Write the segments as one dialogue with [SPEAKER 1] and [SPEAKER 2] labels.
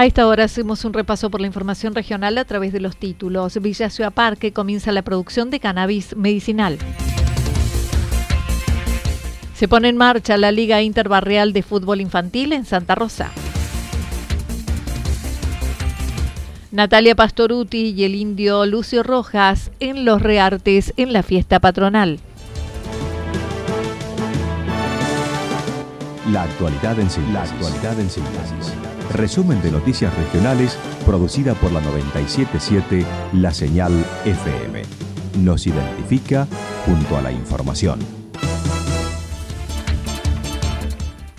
[SPEAKER 1] A esta hora hacemos un repaso por la información regional a través de los títulos. Villa Ciudad Parque comienza la producción de cannabis medicinal. Se pone en marcha la Liga Interbarrial de Fútbol Infantil en Santa Rosa. Natalia Pastoruti y el indio Lucio Rojas en los Reartes en la fiesta patronal.
[SPEAKER 2] La actualidad en síntesis. Resumen de noticias regionales producida por la 977 La Señal FM. Nos identifica junto a la información.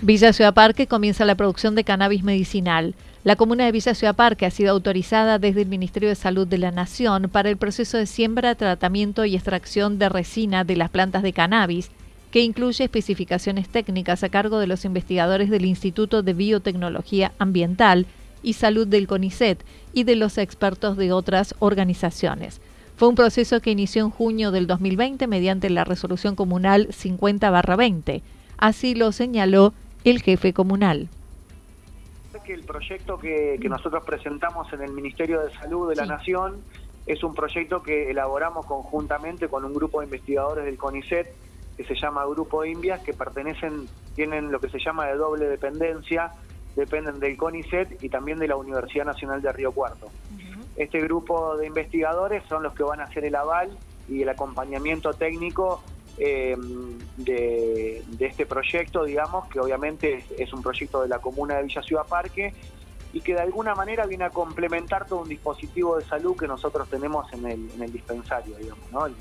[SPEAKER 1] Villa Ciudad Parque comienza la producción de cannabis medicinal. La comuna de Villa Ciudad Parque ha sido autorizada desde el Ministerio de Salud de la Nación para el proceso de siembra, tratamiento y extracción de resina de las plantas de cannabis que incluye especificaciones técnicas a cargo de los investigadores del Instituto de Biotecnología Ambiental y Salud del CONICET y de los expertos de otras organizaciones. Fue un proceso que inició en junio del 2020 mediante la resolución comunal 50-20. Así lo señaló el jefe comunal.
[SPEAKER 3] el proyecto que, nosotros presentamos en el Ministerio de Salud de la Nación es un proyecto que elaboramos conjuntamente con un grupo de investigadores del CONICET que se llama Grupo Indias, que pertenecen, tienen lo que se llama de doble dependencia, dependen del CONICET y también de la Universidad Nacional de Río Cuarto. Este grupo de investigadores son los que van a hacer el aval y el acompañamiento técnico eh, de, este proyecto, digamos, que obviamente es, un proyecto de la comuna de Villa Ciudad Parque y que de alguna manera viene a complementar todo un dispositivo de salud que nosotros tenemos en el, en el dispensario, digamos, ¿no? el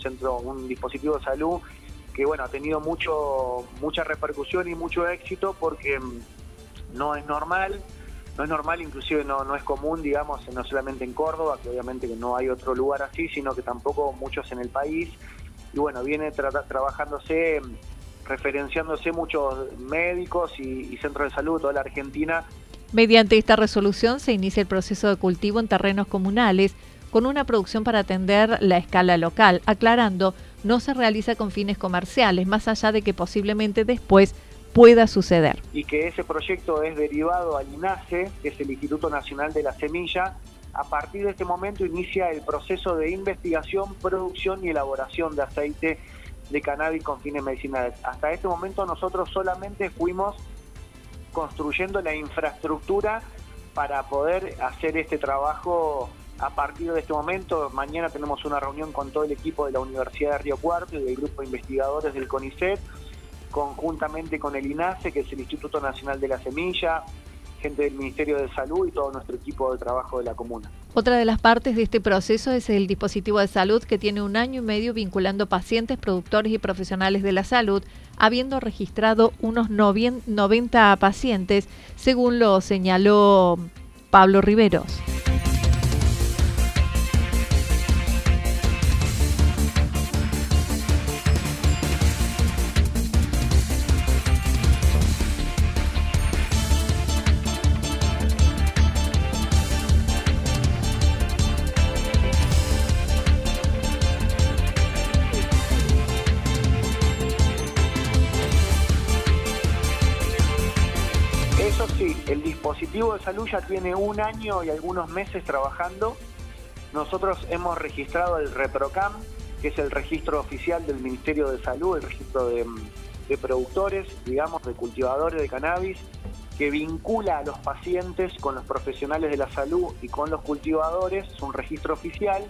[SPEAKER 3] centro, un dispositivo de salud que bueno, ha tenido mucho, mucha repercusión y mucho éxito porque mm, no es normal, no es normal, inclusive no, no es común, digamos, no solamente en Córdoba, que obviamente que no hay otro lugar así, sino que tampoco muchos en el país. Y bueno, viene trabajándose, mm, referenciándose muchos médicos y, y centros de salud toda la Argentina.
[SPEAKER 1] Mediante esta resolución se inicia el proceso de cultivo en terrenos comunales con una producción para atender la escala local, aclarando no se realiza con fines comerciales, más allá de que posiblemente después pueda suceder.
[SPEAKER 3] Y que ese proyecto es derivado al INASE, que es el Instituto Nacional de la Semilla. A partir de este momento inicia el proceso de investigación, producción y elaboración de aceite de cannabis con fines medicinales. Hasta este momento nosotros solamente fuimos construyendo la infraestructura para poder hacer este trabajo a partir de este momento, mañana tenemos una reunión con todo el equipo de la Universidad de Río Cuarto y del grupo de investigadores del CONICET, conjuntamente con el INASE, que es el Instituto Nacional de la Semilla, gente del Ministerio de Salud y todo nuestro equipo de trabajo de la comuna.
[SPEAKER 1] Otra de las partes de este proceso es el dispositivo de salud que tiene un año y medio vinculando pacientes, productores y profesionales de la salud, habiendo registrado unos 90 pacientes, según lo señaló Pablo Riveros.
[SPEAKER 3] Salud ya tiene un año y algunos meses trabajando. Nosotros hemos registrado el ReproCam, que es el registro oficial del Ministerio de Salud, el registro de, productores, digamos, de cultivadores de cannabis, que vincula a los pacientes con los profesionales de la salud y con los cultivadores, es un registro oficial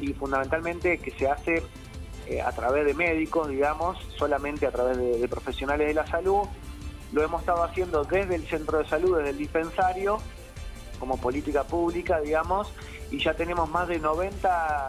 [SPEAKER 3] y fundamentalmente que se hace eh, a través de médicos, digamos, solamente a través de, profesionales de la salud. Lo hemos estado haciendo desde el centro de salud, desde el dispensario, como política pública, digamos, y ya tenemos más de 90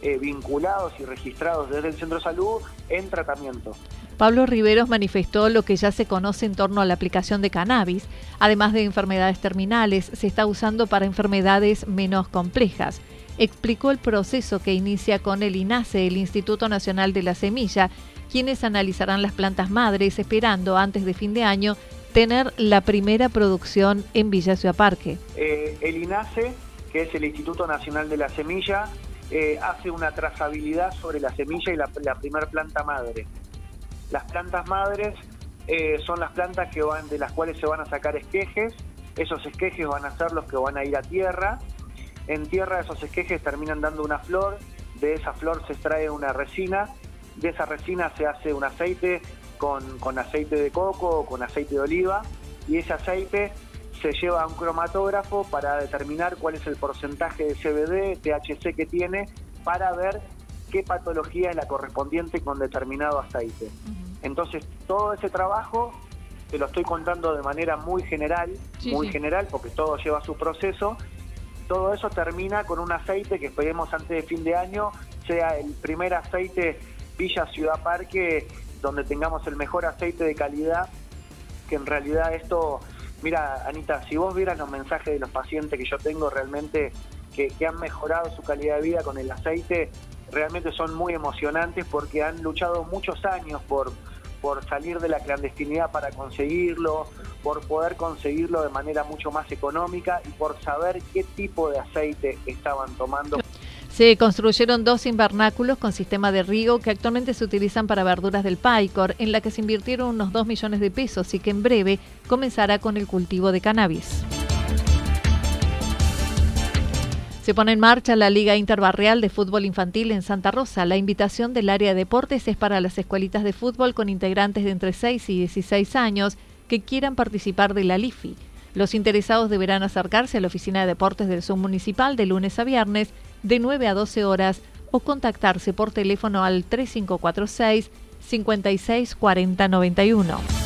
[SPEAKER 3] eh, vinculados y registrados desde el centro de salud en tratamiento.
[SPEAKER 1] Pablo Riveros manifestó lo que ya se conoce en torno a la aplicación de cannabis. Además de enfermedades terminales, se está usando para enfermedades menos complejas explicó el proceso que inicia con el INASE, el Instituto Nacional de la Semilla, quienes analizarán las plantas madres esperando antes de fin de año tener la primera producción en Villa Ciudad Parque.
[SPEAKER 3] Eh, el INASE, que es el Instituto Nacional de la Semilla, eh, hace una trazabilidad sobre la semilla y la, primera planta madre. Las plantas madres eh, son las plantas que van, de las cuales se van a sacar esquejes, esos esquejes van a ser los que van a ir a tierra en tierra esos esquejes terminan dando una flor, de esa flor se extrae una resina, de esa resina se hace un aceite con, aceite de coco o con aceite de oliva y ese aceite se lleva a un cromatógrafo para determinar cuál es el porcentaje de CBD, THC que tiene, para ver qué patología es la correspondiente con determinado aceite. Entonces, todo ese trabajo te lo estoy contando de manera muy general, muy general, porque todo lleva su proceso, todo eso termina con un aceite que esperemos antes de fin de año sea el primer aceite Villa Ciudad Parque donde tengamos el mejor aceite de calidad, que en realidad esto, mira Anita, si vos vieras los mensajes de los pacientes que yo tengo realmente que, han mejorado su calidad de vida con el aceite, realmente son muy emocionantes porque han luchado muchos años por, por salir de la clandestinidad para conseguirlo, por poder conseguirlo de manera mucho más económica y por saber qué tipo de aceite estaban tomando.
[SPEAKER 1] Se construyeron dos invernáculos con sistema de riego que actualmente se utilizan para verduras del Paicor, en la que se invirtieron unos 2 millones de pesos y que en breve comenzará con el cultivo de cannabis. Se pone en marcha la Liga Interbarrial de Fútbol Infantil en Santa Rosa. La invitación del área de deportes es para las escuelitas de fútbol con integrantes de entre 6 y 16 años que quieran participar de la LIFI. Los interesados deberán acercarse a la Oficina de Deportes del Submunicipal de lunes a viernes de 9 a 12 horas o contactarse por teléfono al 3546 564091.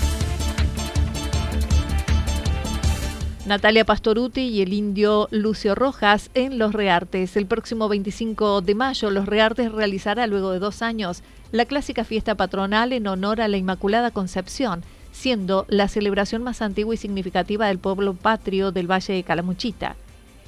[SPEAKER 1] Natalia Pastoruti y el indio Lucio Rojas en Los Reartes. El próximo 25 de mayo, Los Reartes realizará luego de dos años la clásica fiesta patronal en honor a la Inmaculada Concepción, siendo la celebración más antigua y significativa del pueblo patrio del Valle de Calamuchita.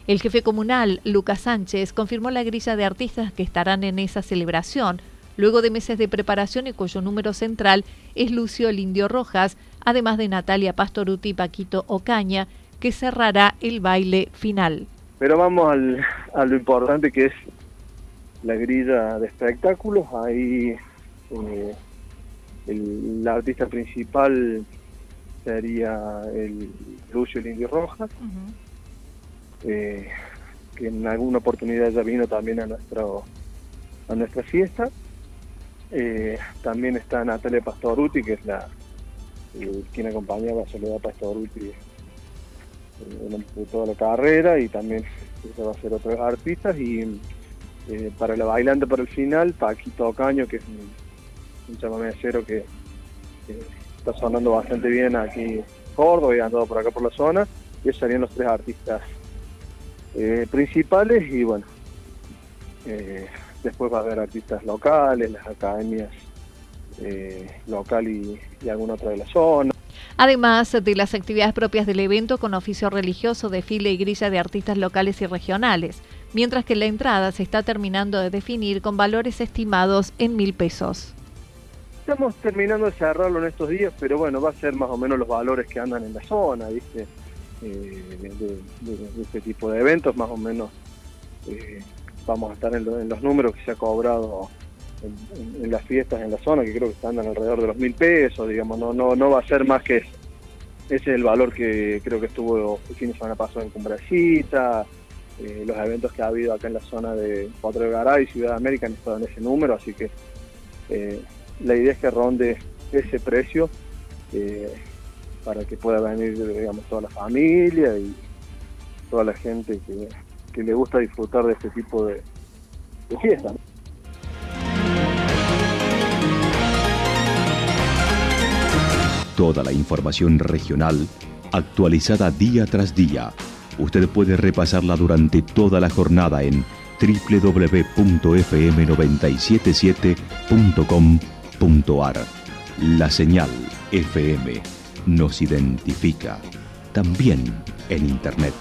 [SPEAKER 1] El jefe comunal, Lucas Sánchez, confirmó la grilla de artistas que estarán en esa celebración, luego de meses de preparación y cuyo número central es Lucio el Indio Rojas, además de Natalia Pastoruti y Paquito Ocaña, que cerrará el baile final.
[SPEAKER 4] Pero vamos al, a lo importante que es la grilla de espectáculos. Ahí eh, el, artista principal sería el Lucio el Indio Rojas, eh, que en alguna oportunidad ya vino también a, nuestro, a nuestra fiesta. Eh, también está Natalia Pastoruti, que es la quien acompañaba a Soledad Pastoruti de toda la carrera y también se va a ser otros artistas y eh, para la bailante para el final Paquito Ocaño que es un, chamamé cero que, está sonando bastante bien aquí en Córdoba y andado por acá por la zona y esos serían los tres artistas eh, principales y bueno eh, después va a haber artistas locales las academias local y, y alguna otra de la zona
[SPEAKER 1] además de las actividades propias del evento con oficio religioso, desfile y grilla de artistas locales y regionales, mientras que la entrada se está terminando de definir con valores estimados en mil pesos.
[SPEAKER 4] Estamos terminando de cerrarlo en estos días, pero bueno, va a ser más o menos los valores que andan en la zona, ¿viste? Eh, de, este tipo de eventos, más o menos eh, vamos a estar en, los números que se ha cobrado en, las fiestas en la zona, que creo que están alrededor de los mil pesos, digamos, no, no, no va a ser más que ese es el valor que creo que estuvo el fin de semana pasado en Cumbrecita, eh, los eventos que ha habido acá en la zona de Cuatro de Garay Ciudad de América han estado en ese número, así que eh, la idea es que ronde ese precio para que pueda venir digamos toda la familia y toda la gente que, le gusta disfrutar de este tipo de, de fiestas.
[SPEAKER 2] Toda la información regional actualizada día tras día. Usted puede repasarla durante toda la jornada en www.fm977.com.ar. La señal FM nos identifica también en Internet.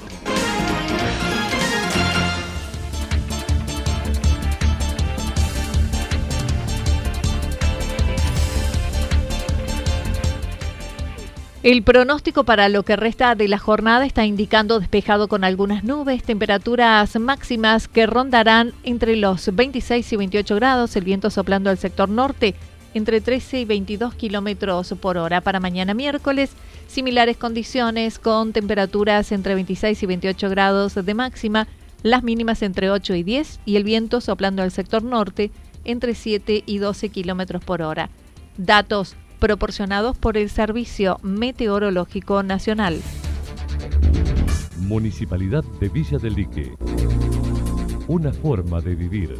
[SPEAKER 1] El pronóstico para lo que resta de la jornada está indicando despejado con algunas nubes, temperaturas máximas que rondarán entre los 26 y 28 grados, el viento soplando al sector norte entre 13 y 22 kilómetros por hora. Para mañana miércoles, similares condiciones con temperaturas entre 26 y 28 grados de máxima, las mínimas entre 8 y 10 y el viento soplando al sector norte entre 7 y 12 kilómetros por hora. Datos proporcionados por el Servicio Meteorológico Nacional.
[SPEAKER 5] Municipalidad de Villa del Lique. Una forma de vivir.